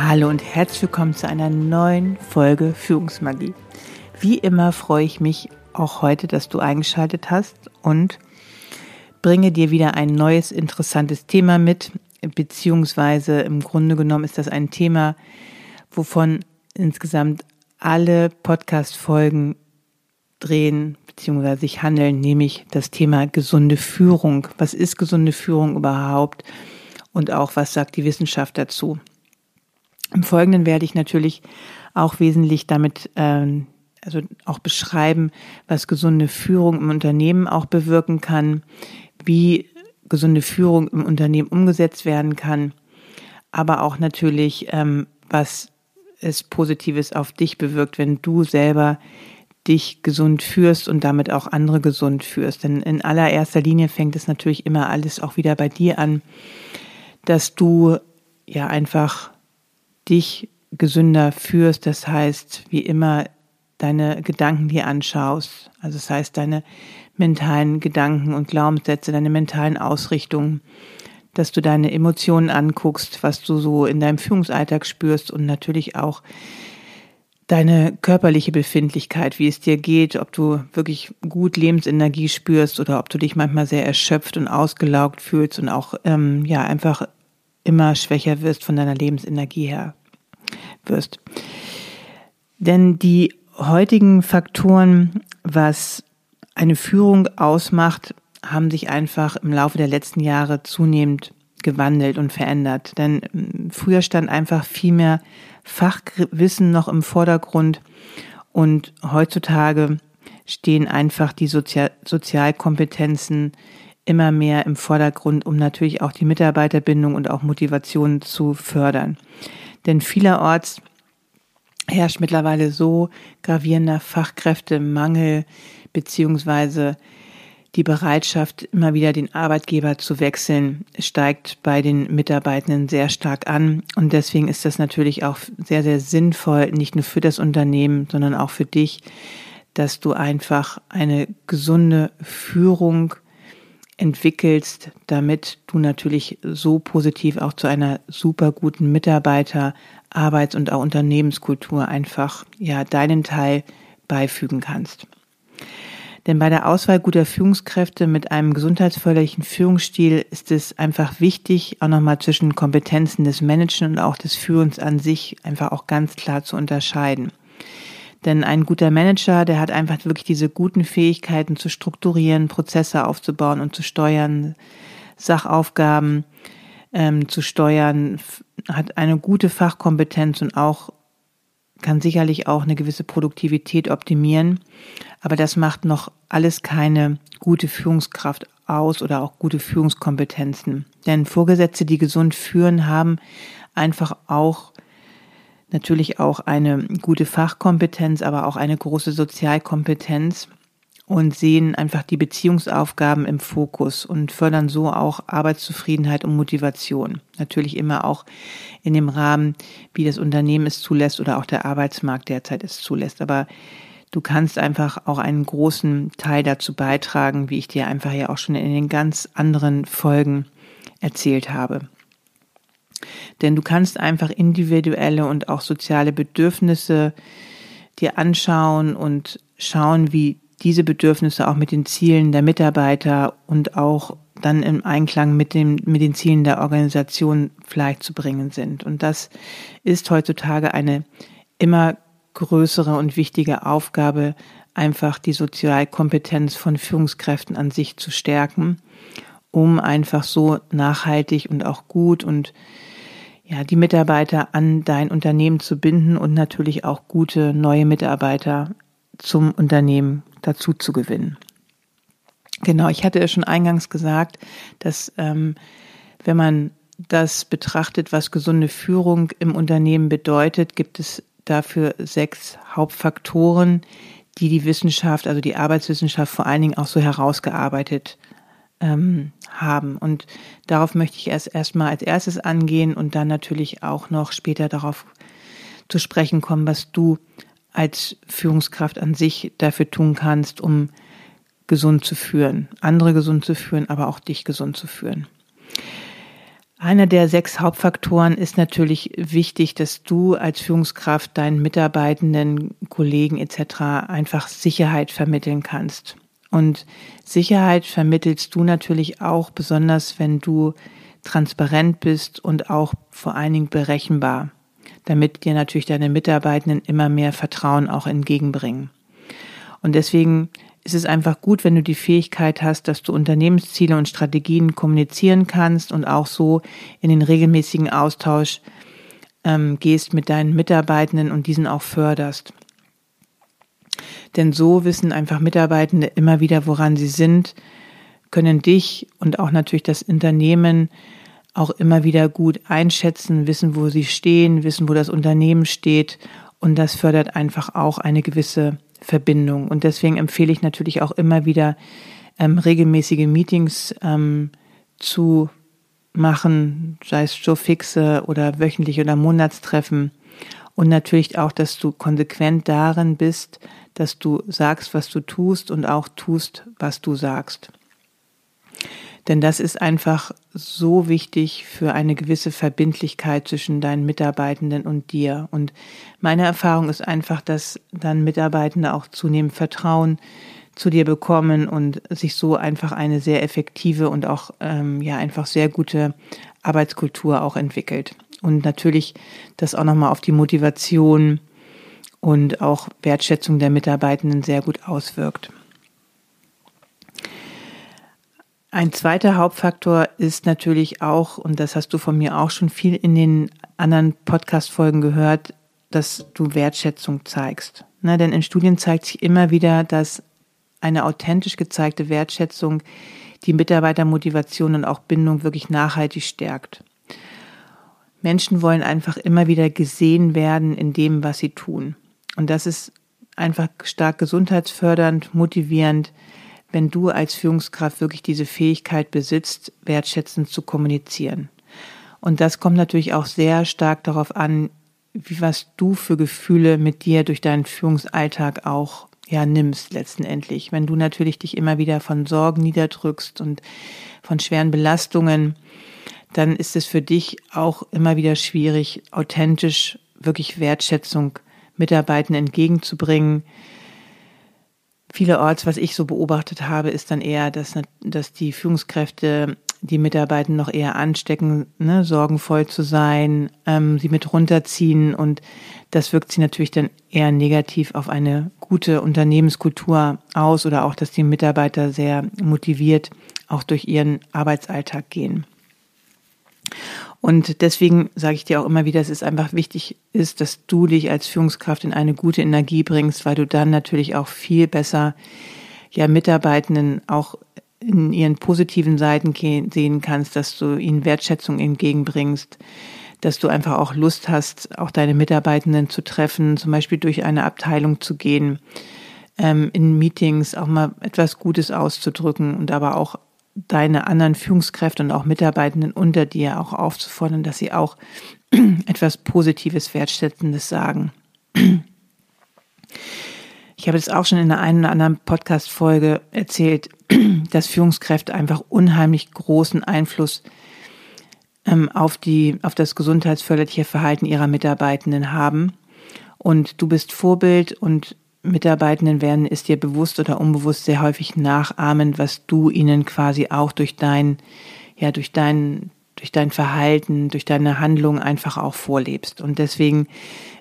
Hallo und herzlich willkommen zu einer neuen Folge Führungsmagie. Wie immer freue ich mich auch heute, dass du eingeschaltet hast und bringe dir wieder ein neues interessantes Thema mit, beziehungsweise im Grunde genommen ist das ein Thema, wovon insgesamt alle Podcast-Folgen drehen bzw. sich handeln, nämlich das Thema gesunde Führung. Was ist gesunde Führung überhaupt? Und auch, was sagt die Wissenschaft dazu? Im Folgenden werde ich natürlich auch wesentlich damit, ähm, also auch beschreiben, was gesunde Führung im Unternehmen auch bewirken kann, wie gesunde Führung im Unternehmen umgesetzt werden kann, aber auch natürlich, ähm, was es Positives auf dich bewirkt, wenn du selber dich gesund führst und damit auch andere gesund führst. Denn in allererster Linie fängt es natürlich immer alles auch wieder bei dir an, dass du ja einfach dich gesünder führst. Das heißt, wie immer deine Gedanken dir anschaust. Also das heißt, deine mentalen Gedanken und Glaubenssätze, deine mentalen Ausrichtungen, dass du deine Emotionen anguckst, was du so in deinem Führungsalltag spürst und natürlich auch deine körperliche Befindlichkeit, wie es dir geht, ob du wirklich gut Lebensenergie spürst oder ob du dich manchmal sehr erschöpft und ausgelaugt fühlst und auch ähm, ja einfach immer schwächer wirst von deiner Lebensenergie her wirst. Denn die heutigen Faktoren, was eine Führung ausmacht, haben sich einfach im Laufe der letzten Jahre zunehmend gewandelt und verändert. Denn ähm, früher stand einfach viel mehr Fachwissen noch im Vordergrund und heutzutage stehen einfach die Sozial Sozialkompetenzen immer mehr im Vordergrund, um natürlich auch die Mitarbeiterbindung und auch Motivation zu fördern. Denn vielerorts herrscht mittlerweile so gravierender Fachkräftemangel beziehungsweise die Bereitschaft, immer wieder den Arbeitgeber zu wechseln, steigt bei den Mitarbeitenden sehr stark an. Und deswegen ist das natürlich auch sehr, sehr sinnvoll, nicht nur für das Unternehmen, sondern auch für dich, dass du einfach eine gesunde Führung entwickelst, damit du natürlich so positiv auch zu einer super guten Mitarbeiter, Arbeits- und auch Unternehmenskultur einfach, ja, deinen Teil beifügen kannst. Denn bei der Auswahl guter Führungskräfte mit einem gesundheitsförderlichen Führungsstil ist es einfach wichtig, auch nochmal zwischen Kompetenzen des Managers und auch des Führens an sich einfach auch ganz klar zu unterscheiden. Denn ein guter Manager, der hat einfach wirklich diese guten Fähigkeiten zu strukturieren, Prozesse aufzubauen und zu steuern, Sachaufgaben ähm, zu steuern, hat eine gute Fachkompetenz und auch kann sicherlich auch eine gewisse Produktivität optimieren. Aber das macht noch alles keine gute Führungskraft aus oder auch gute Führungskompetenzen. Denn Vorgesetzte, die gesund führen, haben einfach auch natürlich auch eine gute Fachkompetenz, aber auch eine große Sozialkompetenz und sehen einfach die Beziehungsaufgaben im Fokus und fördern so auch Arbeitszufriedenheit und Motivation. Natürlich immer auch in dem Rahmen, wie das Unternehmen es zulässt oder auch der Arbeitsmarkt derzeit es zulässt. Aber du kannst einfach auch einen großen Teil dazu beitragen, wie ich dir einfach ja auch schon in den ganz anderen Folgen erzählt habe. Denn du kannst einfach individuelle und auch soziale Bedürfnisse dir anschauen und schauen, wie diese Bedürfnisse auch mit den Zielen der Mitarbeiter und auch dann im Einklang mit, dem, mit den Zielen der Organisation vielleicht zu bringen sind. Und das ist heutzutage eine immer größere und wichtige Aufgabe, einfach die Sozialkompetenz von Führungskräften an sich zu stärken, um einfach so nachhaltig und auch gut und ja, die Mitarbeiter an dein Unternehmen zu binden und natürlich auch gute neue Mitarbeiter zum Unternehmen dazu zu gewinnen. Genau, ich hatte ja schon eingangs gesagt, dass ähm, wenn man das betrachtet, was gesunde Führung im Unternehmen bedeutet, gibt es dafür sechs Hauptfaktoren, die die Wissenschaft, also die Arbeitswissenschaft vor allen Dingen auch so herausgearbeitet ähm, haben. Und darauf möchte ich erst erstmal als erstes angehen und dann natürlich auch noch später darauf zu sprechen kommen, was du als Führungskraft an sich dafür tun kannst, um gesund zu führen, andere gesund zu führen, aber auch dich gesund zu führen. Einer der sechs Hauptfaktoren ist natürlich wichtig, dass du als Führungskraft deinen Mitarbeitenden, Kollegen etc. einfach Sicherheit vermitteln kannst. Und Sicherheit vermittelst du natürlich auch besonders, wenn du transparent bist und auch vor allen Dingen berechenbar, damit dir natürlich deine Mitarbeitenden immer mehr Vertrauen auch entgegenbringen. Und deswegen ist es einfach gut, wenn du die Fähigkeit hast, dass du Unternehmensziele und Strategien kommunizieren kannst und auch so in den regelmäßigen Austausch ähm, gehst mit deinen Mitarbeitenden und diesen auch förderst. Denn so wissen einfach Mitarbeitende immer wieder, woran sie sind, können dich und auch natürlich das Unternehmen auch immer wieder gut einschätzen, wissen, wo sie stehen, wissen, wo das Unternehmen steht. Und das fördert einfach auch eine gewisse Verbindung. Und deswegen empfehle ich natürlich auch immer wieder ähm, regelmäßige Meetings ähm, zu machen, sei es so fixe oder wöchentlich oder Monatstreffen. Und natürlich auch, dass du konsequent darin bist, dass du sagst, was du tust und auch tust, was du sagst. Denn das ist einfach so wichtig für eine gewisse Verbindlichkeit zwischen deinen Mitarbeitenden und dir. Und meine Erfahrung ist einfach, dass dann Mitarbeitende auch zunehmend Vertrauen zu dir bekommen und sich so einfach eine sehr effektive und auch ähm, ja einfach sehr gute Arbeitskultur auch entwickelt. Und natürlich das auch nochmal auf die Motivation und auch Wertschätzung der Mitarbeitenden sehr gut auswirkt. Ein zweiter Hauptfaktor ist natürlich auch, und das hast du von mir auch schon viel in den anderen Podcast-Folgen gehört, dass du Wertschätzung zeigst. Na, denn in Studien zeigt sich immer wieder, dass eine authentisch gezeigte Wertschätzung die Mitarbeitermotivation und auch Bindung wirklich nachhaltig stärkt. Menschen wollen einfach immer wieder gesehen werden in dem, was sie tun. Und das ist einfach stark gesundheitsfördernd, motivierend, wenn du als Führungskraft wirklich diese Fähigkeit besitzt, wertschätzend zu kommunizieren. Und das kommt natürlich auch sehr stark darauf an, wie was du für Gefühle mit dir durch deinen Führungsalltag auch ja nimmst letztendlich. Wenn du natürlich dich immer wieder von Sorgen niederdrückst und von schweren Belastungen, dann ist es für dich auch immer wieder schwierig, authentisch wirklich Wertschätzung Mitarbeitenden entgegenzubringen, Vielerorts, was ich so beobachtet habe, ist dann eher, dass, dass die Führungskräfte die Mitarbeiter noch eher anstecken, ne, sorgenvoll zu sein, ähm, sie mit runterziehen und das wirkt sich natürlich dann eher negativ auf eine gute Unternehmenskultur aus oder auch, dass die Mitarbeiter sehr motiviert auch durch ihren Arbeitsalltag gehen. Und deswegen sage ich dir auch immer wieder, dass es einfach wichtig ist, dass du dich als Führungskraft in eine gute Energie bringst, weil du dann natürlich auch viel besser ja Mitarbeitenden auch in ihren positiven Seiten sehen kannst, dass du ihnen Wertschätzung entgegenbringst, dass du einfach auch Lust hast, auch deine Mitarbeitenden zu treffen, zum Beispiel durch eine Abteilung zu gehen, ähm, in Meetings auch mal etwas Gutes auszudrücken und aber auch deine anderen Führungskräfte und auch Mitarbeitenden unter dir auch aufzufordern, dass sie auch etwas Positives, Wertschätzendes sagen. Ich habe es auch schon in der einen oder anderen Podcast-Folge erzählt, dass Führungskräfte einfach unheimlich großen Einfluss ähm, auf die, auf das gesundheitsförderliche Verhalten ihrer Mitarbeitenden haben. Und du bist Vorbild und Mitarbeitenden werden es dir bewusst oder unbewusst sehr häufig nachahmen, was du ihnen quasi auch durch dein, ja, durch dein, durch dein Verhalten, durch deine Handlung einfach auch vorlebst. Und deswegen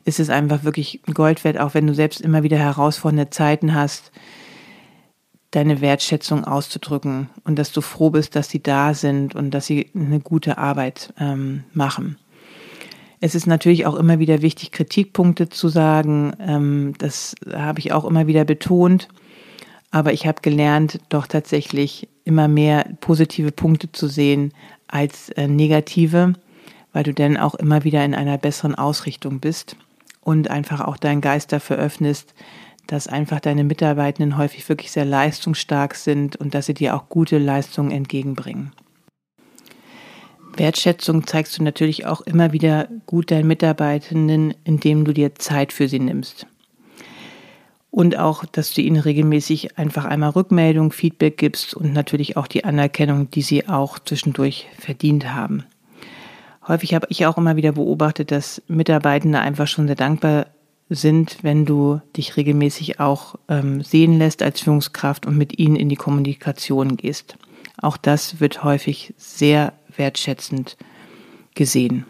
ist es einfach wirklich Gold wert, auch wenn du selbst immer wieder herausfordernde Zeiten hast, deine Wertschätzung auszudrücken und dass du froh bist, dass sie da sind und dass sie eine gute Arbeit ähm, machen. Es ist natürlich auch immer wieder wichtig, Kritikpunkte zu sagen. Ähm, das habe ich auch immer wieder betont. Aber ich habe gelernt, doch tatsächlich immer mehr positive Punkte zu sehen als äh, negative, weil du dann auch immer wieder in einer besseren Ausrichtung bist und einfach auch deinen Geist dafür öffnest, dass einfach deine Mitarbeitenden häufig wirklich sehr leistungsstark sind und dass sie dir auch gute Leistungen entgegenbringen. Wertschätzung zeigst du natürlich auch immer wieder gut deinen Mitarbeitenden, indem du dir Zeit für sie nimmst. Und auch, dass du ihnen regelmäßig einfach einmal Rückmeldung, Feedback gibst und natürlich auch die Anerkennung, die sie auch zwischendurch verdient haben. Häufig habe ich auch immer wieder beobachtet, dass Mitarbeitende einfach schon sehr dankbar sind, wenn du dich regelmäßig auch ähm, sehen lässt als Führungskraft und mit ihnen in die Kommunikation gehst. Auch das wird häufig sehr wertschätzend gesehen.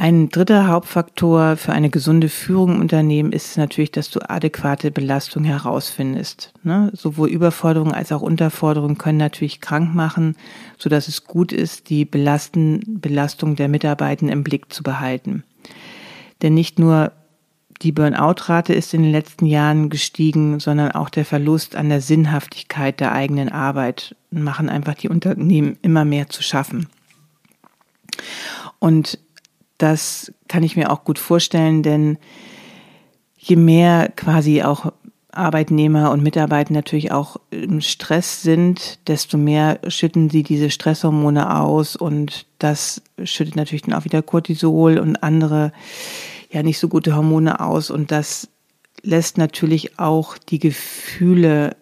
Ein dritter Hauptfaktor für eine gesunde Führung im Unternehmen ist natürlich, dass du adäquate Belastung herausfindest. Ne? Sowohl Überforderung als auch Unterforderung können natürlich krank machen, so dass es gut ist, die Belasten, Belastung der Mitarbeitenden im Blick zu behalten. Denn nicht nur die Burnout-Rate ist in den letzten Jahren gestiegen, sondern auch der Verlust an der Sinnhaftigkeit der eigenen Arbeit machen einfach die Unternehmen immer mehr zu schaffen. Und das kann ich mir auch gut vorstellen, denn je mehr quasi auch Arbeitnehmer und Mitarbeiter natürlich auch im Stress sind, desto mehr schütten sie diese Stresshormone aus und das schüttet natürlich dann auch wieder Cortisol und andere ja nicht so gute Hormone aus und das lässt natürlich auch die Gefühle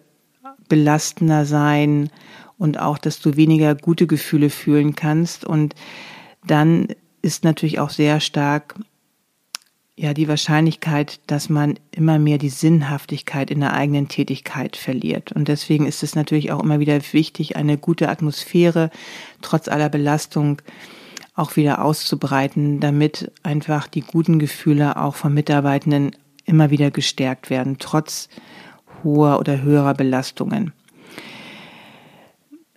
belastender sein und auch, dass du weniger gute Gefühle fühlen kannst und dann ist natürlich auch sehr stark ja die Wahrscheinlichkeit, dass man immer mehr die Sinnhaftigkeit in der eigenen Tätigkeit verliert. Und deswegen ist es natürlich auch immer wieder wichtig, eine gute Atmosphäre trotz aller Belastung auch wieder auszubreiten, damit einfach die guten Gefühle auch von Mitarbeitenden immer wieder gestärkt werden, trotz hoher oder höherer Belastungen.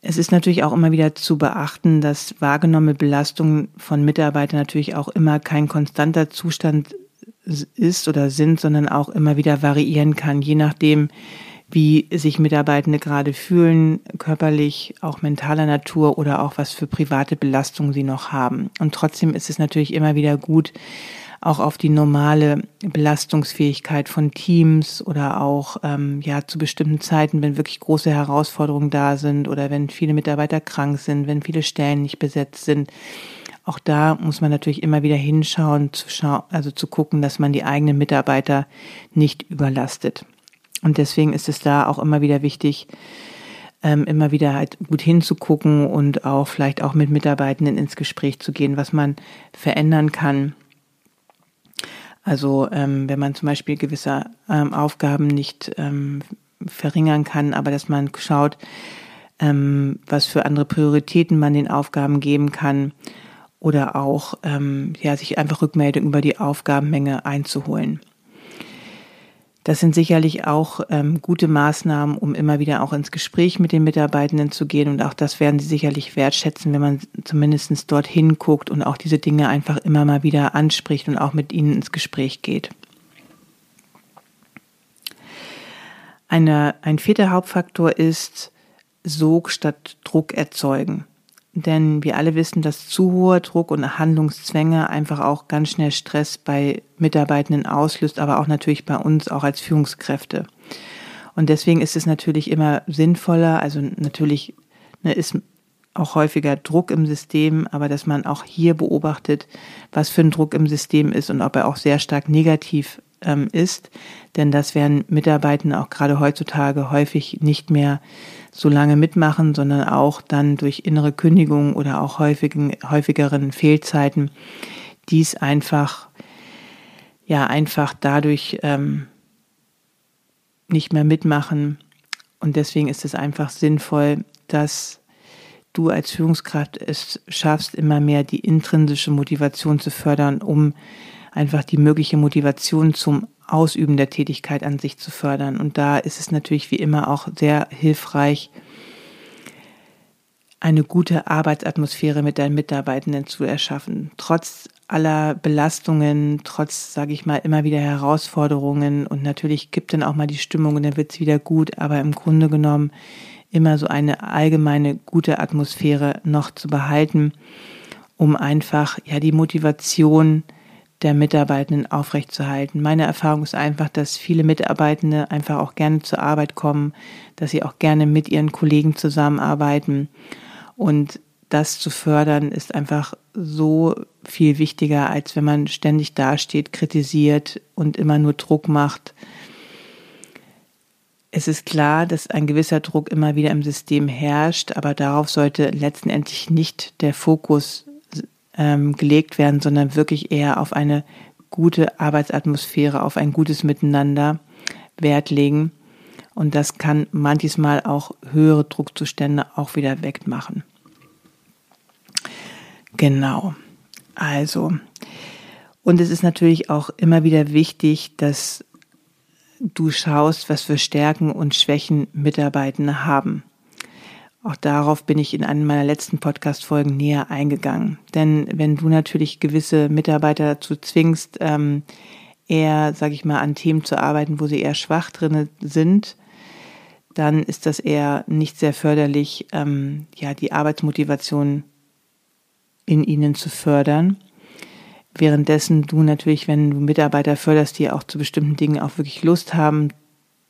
Es ist natürlich auch immer wieder zu beachten, dass wahrgenommene Belastung von Mitarbeitern natürlich auch immer kein konstanter Zustand ist oder sind, sondern auch immer wieder variieren kann, je nachdem, wie sich Mitarbeitende gerade fühlen, körperlich, auch mentaler Natur oder auch was für private Belastungen sie noch haben. Und trotzdem ist es natürlich immer wieder gut, auch auf die normale Belastungsfähigkeit von Teams oder auch ähm, ja zu bestimmten Zeiten, wenn wirklich große Herausforderungen da sind oder wenn viele Mitarbeiter krank sind, wenn viele Stellen nicht besetzt sind. Auch da muss man natürlich immer wieder hinschauen, zu schauen, also zu gucken, dass man die eigenen Mitarbeiter nicht überlastet. Und deswegen ist es da auch immer wieder wichtig, ähm, immer wieder halt gut hinzugucken und auch vielleicht auch mit Mitarbeitenden ins Gespräch zu gehen, was man verändern kann, also ähm, wenn man zum Beispiel gewisse ähm, Aufgaben nicht verringern kann, aber dass man schaut, was für andere Prioritäten man den Aufgaben geben kann oder auch ja sich einfach Rückmeldung über die Aufgabenmenge einzuholen. Das sind sicherlich auch ähm, gute Maßnahmen, um immer wieder auch ins Gespräch mit den Mitarbeitenden zu gehen. Und auch das werden sie sicherlich wertschätzen, wenn man zumindest dorthin guckt und auch diese Dinge einfach immer mal wieder anspricht und auch mit ihnen ins Gespräch geht. Eine, ein vierter Hauptfaktor ist Sog statt Druck erzeugen. Denn wir alle wissen, dass zu hoher Druck und Handlungszwänge einfach auch ganz schnell Stress bei Mitarbeitenden auslöst, aber auch natürlich bei uns auch als Führungskräfte. Und deswegen ist es natürlich immer sinnvoller, also natürlich ne, ist auch häufiger Druck im System, aber dass man auch hier beobachtet, was für ein Druck im System ist und ob er auch sehr stark negativ ähm, ist. Denn das werden Mitarbeitende auch gerade heutzutage häufig nicht mehr so lange mitmachen, sondern auch dann durch innere Kündigungen oder auch häufigen, häufigeren Fehlzeiten dies einfach, ja, einfach dadurch ähm, nicht mehr mitmachen. Und deswegen ist es einfach sinnvoll, dass du als Führungskraft es schaffst, immer mehr die intrinsische Motivation zu fördern, um einfach die mögliche Motivation zum Ausüben der Tätigkeit an sich zu fördern. Und da ist es natürlich wie immer auch sehr hilfreich, eine gute Arbeitsatmosphäre mit deinen Mitarbeitenden zu erschaffen. Trotz aller Belastungen, trotz, sage ich mal, immer wieder Herausforderungen und natürlich gibt dann auch mal die Stimmung und dann wird es wieder gut, aber im Grunde genommen immer so eine allgemeine gute Atmosphäre noch zu behalten, um einfach ja die Motivation der Mitarbeitenden aufrechtzuerhalten. Meine Erfahrung ist einfach, dass viele Mitarbeitende einfach auch gerne zur Arbeit kommen, dass sie auch gerne mit ihren Kollegen zusammenarbeiten und das zu fördern ist einfach so viel wichtiger, als wenn man ständig dasteht, kritisiert und immer nur Druck macht. Es ist klar, dass ein gewisser Druck immer wieder im System herrscht, aber darauf sollte letztendlich nicht der Fokus ähm, gelegt werden, sondern wirklich eher auf eine gute Arbeitsatmosphäre, auf ein gutes Miteinander Wert legen. Und das kann manches Mal auch höhere Druckzustände auch wieder wegmachen. Genau. Also, und es ist natürlich auch immer wieder wichtig, dass du schaust, was für Stärken und Schwächen Mitarbeitende haben. Auch darauf bin ich in einem meiner letzten Podcast-Folgen näher eingegangen. Denn wenn du natürlich gewisse Mitarbeiter dazu zwingst, ähm, eher, sage ich mal, an Themen zu arbeiten, wo sie eher schwach drin sind, dann ist das eher nicht sehr förderlich, ähm, ja, die Arbeitsmotivation in ihnen zu fördern. Währenddessen du natürlich, wenn du Mitarbeiter förderst, die auch zu bestimmten Dingen auch wirklich Lust haben,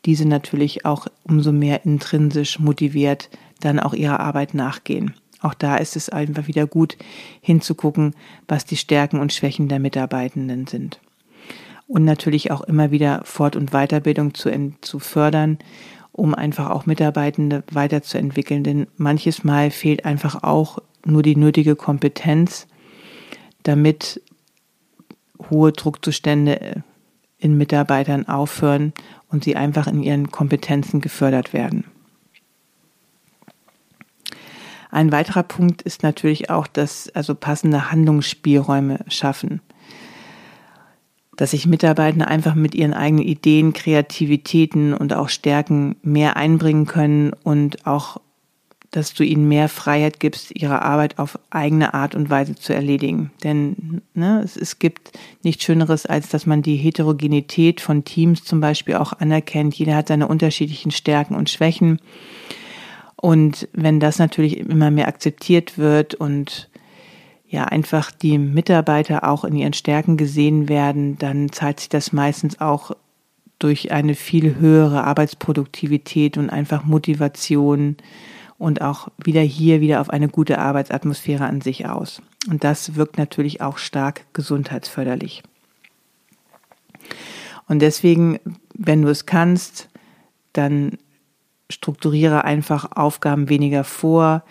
diese natürlich auch umso mehr intrinsisch motiviert dann auch ihrer Arbeit nachgehen. Auch da ist es einfach wieder gut hinzugucken, was die Stärken und Schwächen der Mitarbeitenden sind. Und natürlich auch immer wieder Fort- und Weiterbildung zu, zu fördern, um einfach auch Mitarbeitende weiterzuentwickeln. Denn manches Mal fehlt einfach auch nur die nötige Kompetenz, damit hohe Druckzustände in Mitarbeitern aufhören und sie einfach in ihren Kompetenzen gefördert werden. Ein weiterer Punkt ist natürlich auch, dass also passende Handlungsspielräume schaffen. Dass sich Mitarbeiter einfach mit ihren eigenen Ideen, Kreativitäten und auch Stärken mehr einbringen können und auch dass du ihnen mehr Freiheit gibst, ihre Arbeit auf eigene Art und Weise zu erledigen. Denn ne, es, es gibt nichts Schöneres, als dass man die Heterogenität von Teams zum Beispiel auch anerkennt. Jeder hat seine unterschiedlichen Stärken und Schwächen. Und wenn das natürlich immer mehr akzeptiert wird und ja einfach die Mitarbeiter auch in ihren Stärken gesehen werden, dann zahlt sich das meistens auch durch eine viel höhere Arbeitsproduktivität und einfach Motivation und auch wieder hier wieder auf eine gute Arbeitsatmosphäre an sich aus. Und das wirkt natürlich auch stark gesundheitsförderlich. Und deswegen, wenn du es kannst, dann strukturiere einfach Aufgaben weniger vor,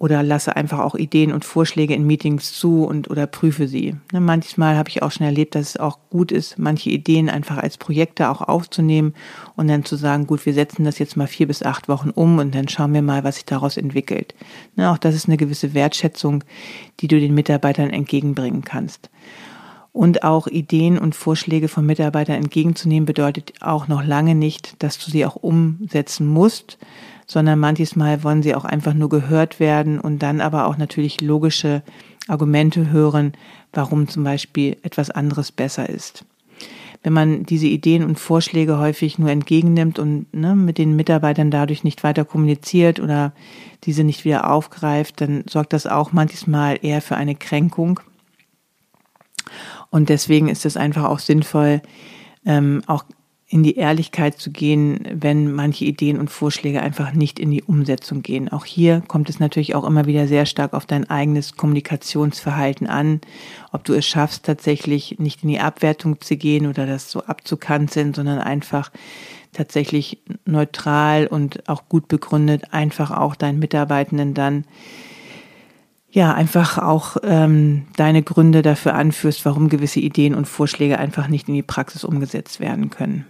oder lasse einfach auch Ideen und Vorschläge in Meetings zu und oder prüfe sie. Ne, manchmal habe ich auch schon erlebt, dass es auch gut ist, manche Ideen einfach als Projekte auch aufzunehmen und dann zu sagen, gut, wir setzen das jetzt mal vier bis acht Wochen um und dann schauen wir mal, was sich daraus entwickelt. Ne, auch das ist eine gewisse Wertschätzung, die du den Mitarbeitern entgegenbringen kannst. Und auch Ideen und Vorschläge von Mitarbeitern entgegenzunehmen bedeutet auch noch lange nicht, dass du sie auch umsetzen musst, sondern manches Mal wollen sie auch einfach nur gehört werden und dann aber auch natürlich logische Argumente hören, warum zum Beispiel etwas anderes besser ist. Wenn man diese Ideen und Vorschläge häufig nur entgegennimmt und ne, mit den Mitarbeitern dadurch nicht weiter kommuniziert oder diese nicht wieder aufgreift, dann sorgt das auch manches Mal eher für eine Kränkung. Und deswegen ist es einfach auch sinnvoll, ähm, auch in die Ehrlichkeit zu gehen, wenn manche Ideen und Vorschläge einfach nicht in die Umsetzung gehen. Auch hier kommt es natürlich auch immer wieder sehr stark auf dein eigenes Kommunikationsverhalten an, ob du es schaffst, tatsächlich nicht in die Abwertung zu gehen oder das so abzukanzeln, sondern einfach tatsächlich neutral und auch gut begründet einfach auch deinen Mitarbeitenden dann ja, einfach auch ähm, deine Gründe dafür anführst, warum gewisse Ideen und Vorschläge einfach nicht in die Praxis umgesetzt werden können.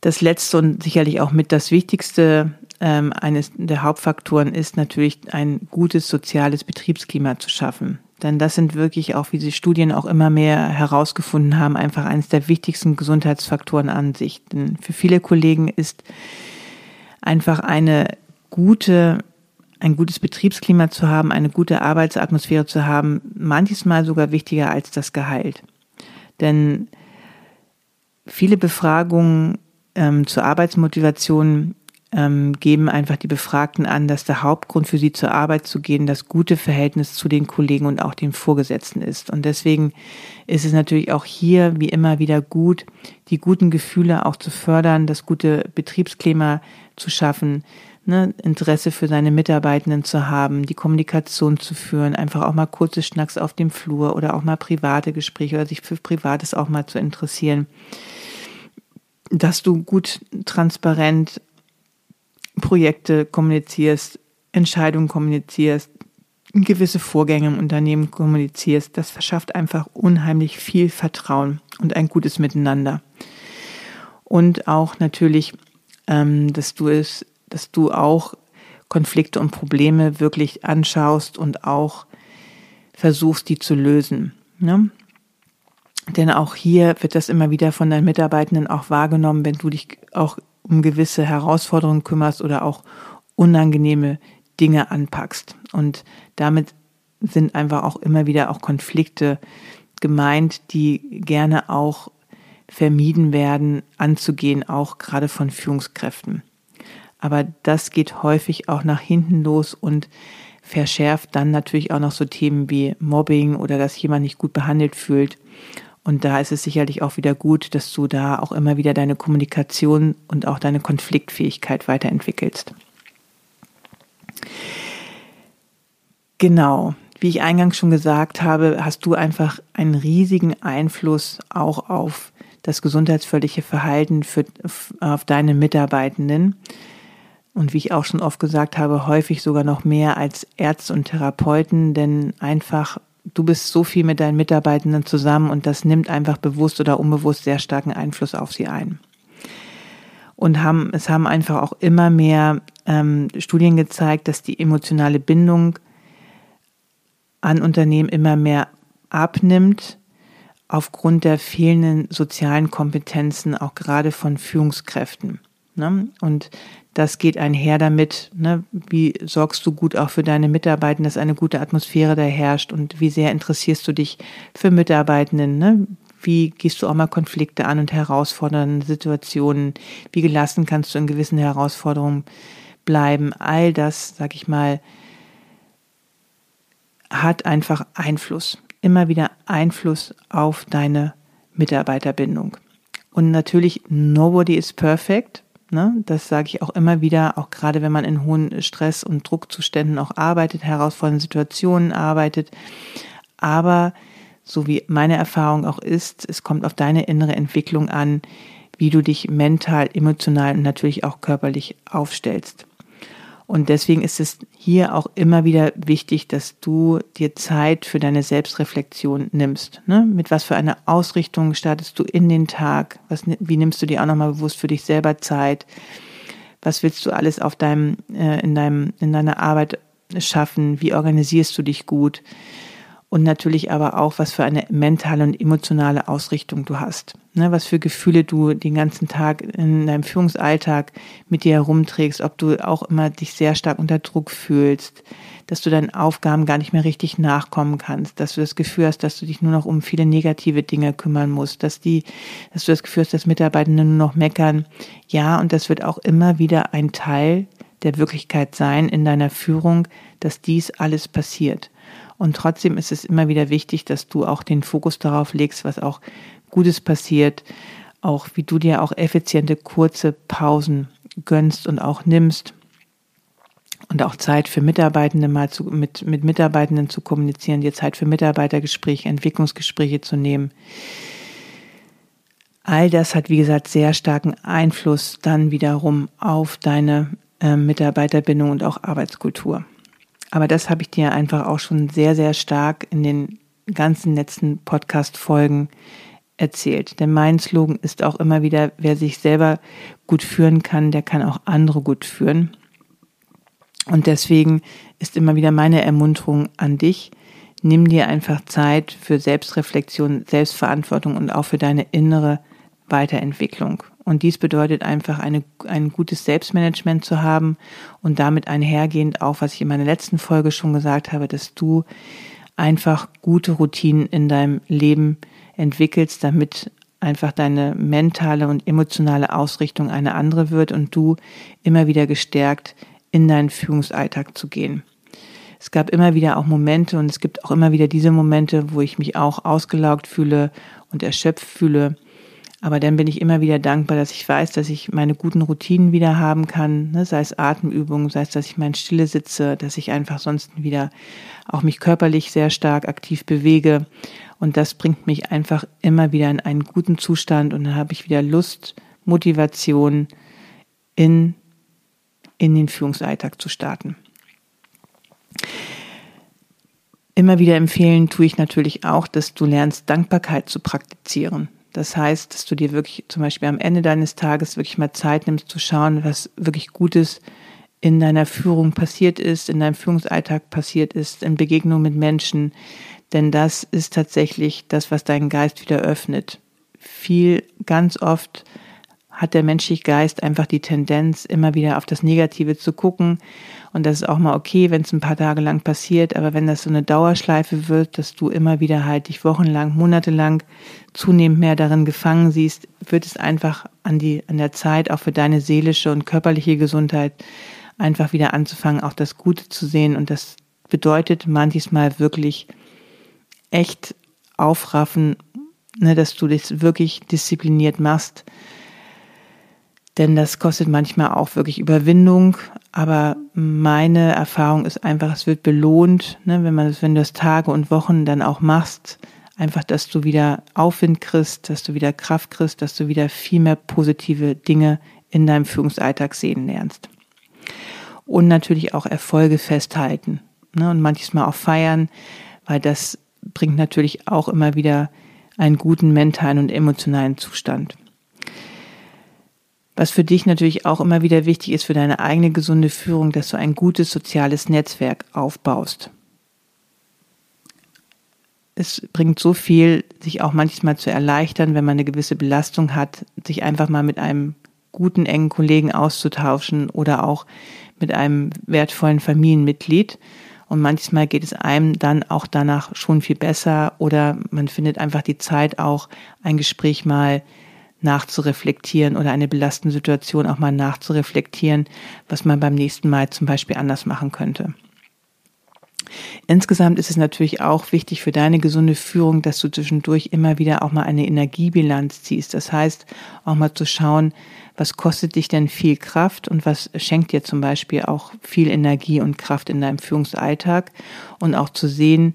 Das letzte und sicherlich auch mit das Wichtigste ähm, eines der Hauptfaktoren ist natürlich ein gutes soziales Betriebsklima zu schaffen. Denn das sind wirklich auch, wie die Studien auch immer mehr herausgefunden haben, einfach eines der wichtigsten Gesundheitsfaktoren an sich. Denn für viele Kollegen ist einfach eine gute, ein gutes Betriebsklima zu haben, eine gute Arbeitsatmosphäre zu haben, manches Mal sogar wichtiger als das Gehalt. Denn viele Befragungen ähm, zur Arbeitsmotivation ähm, geben einfach die Befragten an, dass der Hauptgrund für sie zur Arbeit zu gehen das gute Verhältnis zu den Kollegen und auch den Vorgesetzten ist. Und deswegen ist es natürlich auch hier wie immer wieder gut, die guten Gefühle auch zu fördern, das gute Betriebsklima zu schaffen, ne, Interesse für seine Mitarbeitenden zu haben, die Kommunikation zu führen, einfach auch mal kurze Schnacks auf dem Flur oder auch mal private Gespräche oder sich für Privates auch mal zu interessieren dass du gut transparent Projekte kommunizierst, Entscheidungen kommunizierst, gewisse Vorgänge im Unternehmen kommunizierst, das verschafft einfach unheimlich viel Vertrauen und ein gutes Miteinander. Und auch natürlich, ähm, dass du es, dass du auch Konflikte und Probleme wirklich anschaust und auch versuchst, die zu lösen. Ne? Denn auch hier wird das immer wieder von deinen Mitarbeitenden auch wahrgenommen, wenn du dich auch um gewisse Herausforderungen kümmerst oder auch unangenehme Dinge anpackst. Und damit sind einfach auch immer wieder auch Konflikte gemeint, die gerne auch vermieden werden, anzugehen, auch gerade von Führungskräften. Aber das geht häufig auch nach hinten los und verschärft dann natürlich auch noch so Themen wie Mobbing oder dass jemand nicht gut behandelt fühlt und da ist es sicherlich auch wieder gut, dass du da auch immer wieder deine Kommunikation und auch deine Konfliktfähigkeit weiterentwickelst. Genau, wie ich eingangs schon gesagt habe, hast du einfach einen riesigen Einfluss auch auf das gesundheitsförderliche Verhalten für, auf deine Mitarbeitenden. Und wie ich auch schon oft gesagt habe, häufig sogar noch mehr als Ärzte und Therapeuten, denn einfach du bist so viel mit deinen Mitarbeitenden zusammen und das nimmt einfach bewusst oder unbewusst sehr starken Einfluss auf sie ein. Und haben, es haben einfach auch immer mehr ähm, Studien gezeigt, dass die emotionale Bindung an Unternehmen immer mehr abnimmt aufgrund der fehlenden sozialen Kompetenzen, auch gerade von Führungskräften. Ne? Und das geht einher damit, ne? wie sorgst du gut auch für deine Mitarbeitenden, dass eine gute Atmosphäre da herrscht und wie sehr interessierst du dich für Mitarbeitenden, ne? wie gehst du auch mal Konflikte an und herausfordernde Situationen, wie gelassen kannst du in gewissen Herausforderungen bleiben, all das, sag ich mal, hat einfach Einfluss, immer wieder Einfluss auf deine Mitarbeiterbindung. Und natürlich, nobody is perfect. Ne? Das sage ich auch immer wieder, auch gerade wenn man in hohen Stress- und Druckzuständen auch arbeitet, herausfordernden Situationen arbeitet. Aber so wie meine Erfahrung auch ist, es kommt auf deine innere Entwicklung an, wie du dich mental, emotional und natürlich auch körperlich aufstellst. Und deswegen ist es hier auch immer wieder wichtig, dass du dir Zeit für deine Selbstreflexion nimmst. Ne? Mit was für einer Ausrichtung startest du in den Tag? Was, wie nimmst du dir auch nochmal bewusst für dich selber Zeit? Was willst du alles auf deinem, äh, in deinem, in deiner Arbeit schaffen? Wie organisierst du dich gut? und natürlich aber auch, was für eine mentale und emotionale Ausrichtung du hast. Ne, was für Gefühle du den ganzen Tag in deinem Führungsalltag mit dir herumträgst, ob du auch immer dich sehr stark unter Druck fühlst, dass du deinen Aufgaben gar nicht mehr richtig nachkommen kannst, dass du das Gefühl hast, dass du dich nur noch um viele negative Dinge kümmern musst, dass die, dass du das Gefühl hast, dass Mitarbeitende nur noch meckern. Ja, und das wird auch immer wieder ein Teil der Wirklichkeit sein in deiner Führung, dass dies alles passiert. Und trotzdem ist es immer wieder wichtig, dass du auch den Fokus darauf legst, was auch Gutes passiert, auch wie du dir auch effiziente kurze Pausen gönnst und auch nimmst und auch Zeit für Mitarbeitende mal zu, mit, mit Mitarbeitenden zu kommunizieren, dir Zeit für Mitarbeitergespräche, Entwicklungsgespräche zu nehmen. All das hat, wie gesagt, sehr starken Einfluss dann wiederum auf deine äh, Mitarbeiterbindung und auch Arbeitskultur. Aber das habe ich dir einfach auch schon sehr, sehr stark in den ganzen letzten Podcast-Folgen erzählt. Denn mein Slogan ist auch immer wieder, wer sich selber gut führen kann, der kann auch andere gut führen. Und deswegen ist immer wieder meine Ermunterung an dich, nimm dir einfach Zeit für Selbstreflexion, Selbstverantwortung und auch für deine innere Weiterentwicklung. Und dies bedeutet einfach eine, ein gutes Selbstmanagement zu haben und damit einhergehend auch, was ich in meiner letzten Folge schon gesagt habe, dass du einfach gute Routinen in deinem Leben entwickelst, damit einfach deine mentale und emotionale Ausrichtung eine andere wird und du immer wieder gestärkt in deinen Führungsalltag zu gehen. Es gab immer wieder auch Momente und es gibt auch immer wieder diese Momente, wo ich mich auch ausgelaugt fühle und erschöpft fühle. Aber dann bin ich immer wieder dankbar, dass ich weiß, dass ich meine guten Routinen wieder haben kann, ne? sei es Atemübungen, sei es, dass ich mal in Stille sitze, dass ich einfach sonst wieder auch mich körperlich sehr stark aktiv bewege. Und das bringt mich einfach immer wieder in einen guten Zustand und dann habe ich wieder Lust, Motivation in in den Führungsalltag zu starten. Immer wieder empfehlen tue ich natürlich auch, dass du lernst, Dankbarkeit zu praktizieren. Das heißt, dass du dir wirklich zum Beispiel am Ende deines Tages wirklich mal Zeit nimmst zu schauen, was wirklich Gutes in deiner Führung passiert ist, in deinem Führungsalltag passiert ist, in Begegnung mit Menschen. Denn das ist tatsächlich das, was deinen Geist wieder öffnet. Viel, ganz oft hat der menschliche Geist einfach die Tendenz, immer wieder auf das Negative zu gucken. Und das ist auch mal okay, wenn es ein paar Tage lang passiert. Aber wenn das so eine Dauerschleife wird, dass du immer wieder halt dich wochenlang, monatelang zunehmend mehr darin gefangen siehst, wird es einfach an die, an der Zeit auch für deine seelische und körperliche Gesundheit einfach wieder anzufangen, auch das Gute zu sehen. Und das bedeutet manchmal wirklich echt aufraffen, ne, dass du das wirklich diszipliniert machst denn das kostet manchmal auch wirklich Überwindung. Aber meine Erfahrung ist einfach, es wird belohnt, ne, wenn man das, wenn du das Tage und Wochen dann auch machst, einfach, dass du wieder Aufwind kriegst, dass du wieder Kraft kriegst, dass du wieder viel mehr positive Dinge in deinem Führungsalltag sehen lernst. Und natürlich auch Erfolge festhalten ne, und manchmal auch feiern, weil das bringt natürlich auch immer wieder einen guten mentalen und emotionalen Zustand. Was für dich natürlich auch immer wieder wichtig ist für deine eigene gesunde Führung, dass du ein gutes soziales Netzwerk aufbaust. Es bringt so viel, sich auch manchmal zu erleichtern, wenn man eine gewisse Belastung hat, sich einfach mal mit einem guten, engen Kollegen auszutauschen oder auch mit einem wertvollen Familienmitglied. Und manchmal geht es einem dann auch danach schon viel besser oder man findet einfach die Zeit auch, ein Gespräch mal nachzureflektieren oder eine belastende Situation auch mal nachzureflektieren, was man beim nächsten Mal zum Beispiel anders machen könnte. Insgesamt ist es natürlich auch wichtig für deine gesunde Führung, dass du zwischendurch immer wieder auch mal eine Energiebilanz ziehst. Das heißt, auch mal zu schauen, was kostet dich denn viel Kraft und was schenkt dir zum Beispiel auch viel Energie und Kraft in deinem Führungsalltag und auch zu sehen,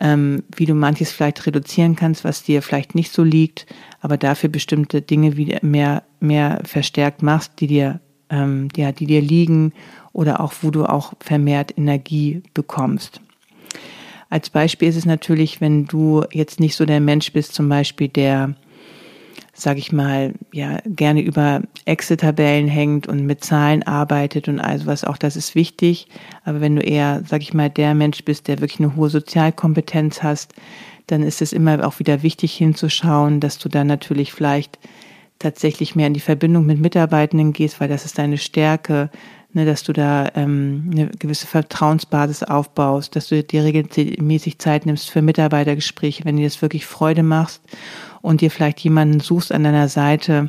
ähm, wie du manches vielleicht reduzieren kannst, was dir vielleicht nicht so liegt, aber dafür bestimmte Dinge wieder mehr, mehr verstärkt machst, die dir, ähm, ja, die dir liegen oder auch, wo du auch vermehrt Energie bekommst. Als Beispiel ist es natürlich, wenn du jetzt nicht so der Mensch bist, zum Beispiel, der sage ich mal, ja, gerne über Excel-Tabellen hängt und mit Zahlen arbeitet und all sowas, auch das ist wichtig. Aber wenn du eher, sage ich mal, der Mensch bist, der wirklich eine hohe Sozialkompetenz hast, dann ist es immer auch wieder wichtig hinzuschauen, dass du dann natürlich vielleicht tatsächlich mehr in die Verbindung mit Mitarbeitenden gehst, weil das ist deine Stärke, ne, dass du da ähm, eine gewisse Vertrauensbasis aufbaust, dass du dir regelmäßig Zeit nimmst für Mitarbeitergespräche, wenn dir das wirklich Freude machst und dir vielleicht jemanden suchst an deiner Seite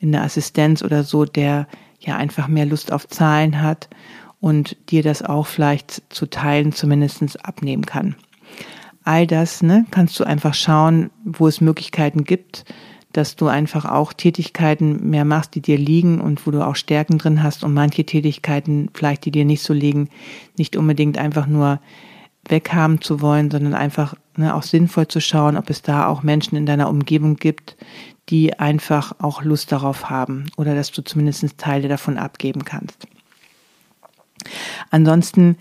in der Assistenz oder so, der ja einfach mehr Lust auf Zahlen hat und dir das auch vielleicht zu Teilen zumindestens abnehmen kann. All das ne, kannst du einfach schauen, wo es Möglichkeiten gibt, dass du einfach auch Tätigkeiten mehr machst, die dir liegen und wo du auch Stärken drin hast und manche Tätigkeiten vielleicht, die dir nicht so liegen, nicht unbedingt einfach nur weghaben zu wollen, sondern einfach ne, auch sinnvoll zu schauen, ob es da auch Menschen in deiner Umgebung gibt, die einfach auch Lust darauf haben oder dass du zumindest Teile davon abgeben kannst. Ansonsten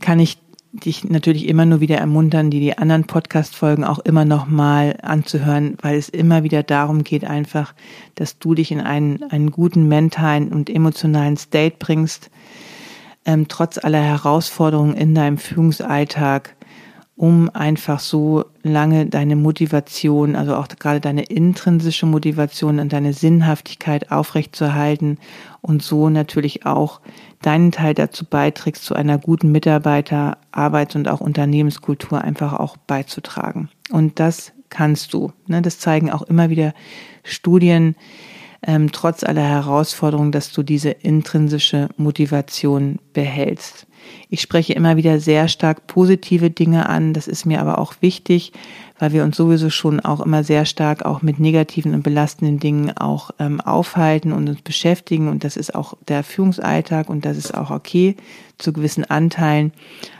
kann ich dich natürlich immer nur wieder ermuntern, die die anderen Podcast-Folgen auch immer noch mal anzuhören, weil es immer wieder darum geht einfach, dass du dich in einen, einen guten mentalen und emotionalen State bringst, ähm, trotz aller Herausforderungen in deinem Führungsalltag, um einfach so lange deine Motivation, also auch gerade deine intrinsische Motivation und deine Sinnhaftigkeit aufrechtzuerhalten und so natürlich auch deinen Teil dazu beiträgst, zu einer guten Mitarbeiter-, Arbeits- und auch Unternehmenskultur einfach auch beizutragen. Und das kannst du. Ne? Das zeigen auch immer wieder Studien, ähm, trotz aller Herausforderungen, dass du diese intrinsische Motivation behältst. Ich spreche immer wieder sehr stark positive Dinge an. Das ist mir aber auch wichtig, weil wir uns sowieso schon auch immer sehr stark auch mit negativen und belastenden Dingen auch ähm, aufhalten und uns beschäftigen. Und das ist auch der Führungsalltag und das ist auch okay zu gewissen Anteilen.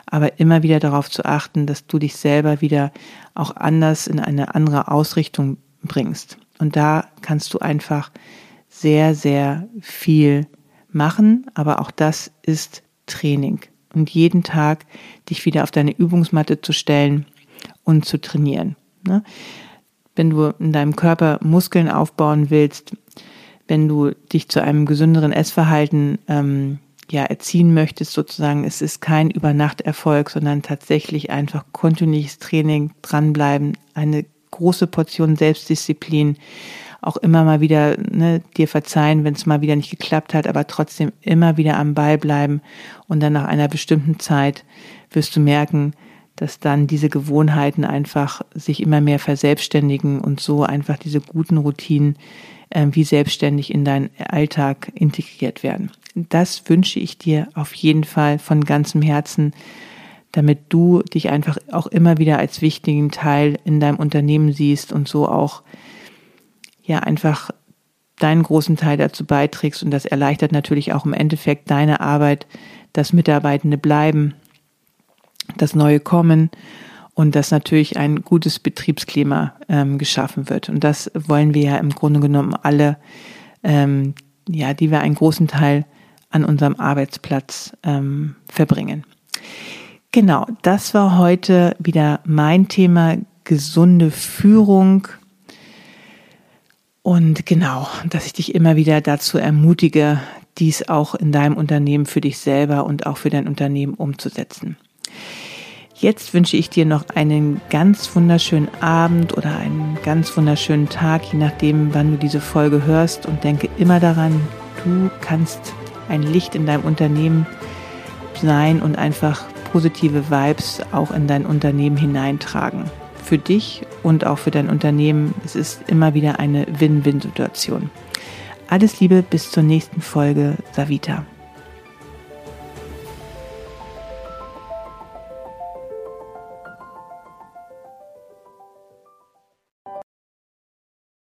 Aber immer wieder darauf zu achten, dass du dich selber wieder auch anders in eine andere Ausrichtung bringst. Und da kannst du einfach sehr, sehr viel machen. Aber auch das ist Training. Und jeden Tag dich wieder auf deine Übungsmatte zu stellen und zu trainieren. Ne? Wenn du in deinem Körper Muskeln aufbauen willst, wenn du dich zu einem gesünderen Essverhalten ähm, ja erziehen möchtest, sozusagen, es ist kein Übernachterfolg, sondern tatsächlich einfach kontinuierliches Training, dranbleiben, eine große Portion Selbstdisziplin, auch immer mal wieder ne, dir verzeihen, wenn es mal wieder nicht geklappt hat, aber trotzdem immer wieder am Ball bleiben und dann nach einer bestimmten Zeit wirst du merken, dass dann diese Gewohnheiten einfach sich immer mehr verselbstständigen und so einfach diese guten Routinen äh, wie selbstständig in deinen Alltag integriert werden. Das wünsche ich dir auf jeden Fall von ganzem Herzen, damit du dich einfach auch immer wieder als wichtigen Teil in deinem Unternehmen siehst und so auch ja einfach deinen großen Teil dazu beiträgst und das erleichtert natürlich auch im Endeffekt deine Arbeit, dass Mitarbeitende bleiben, dass neue kommen und dass natürlich ein gutes Betriebsklima ähm, geschaffen wird. Und das wollen wir ja im Grunde genommen alle, ähm, ja, die wir einen großen Teil an unserem Arbeitsplatz ähm, verbringen. Genau, das war heute wieder mein Thema gesunde Führung und genau, dass ich dich immer wieder dazu ermutige, dies auch in deinem Unternehmen für dich selber und auch für dein Unternehmen umzusetzen. Jetzt wünsche ich dir noch einen ganz wunderschönen Abend oder einen ganz wunderschönen Tag, je nachdem, wann du diese Folge hörst und denke immer daran, du kannst ein Licht in deinem Unternehmen sein und einfach positive Vibes auch in dein Unternehmen hineintragen für dich und auch für dein Unternehmen. Es ist immer wieder eine Win-Win-Situation. Alles Liebe, bis zur nächsten Folge. Savita.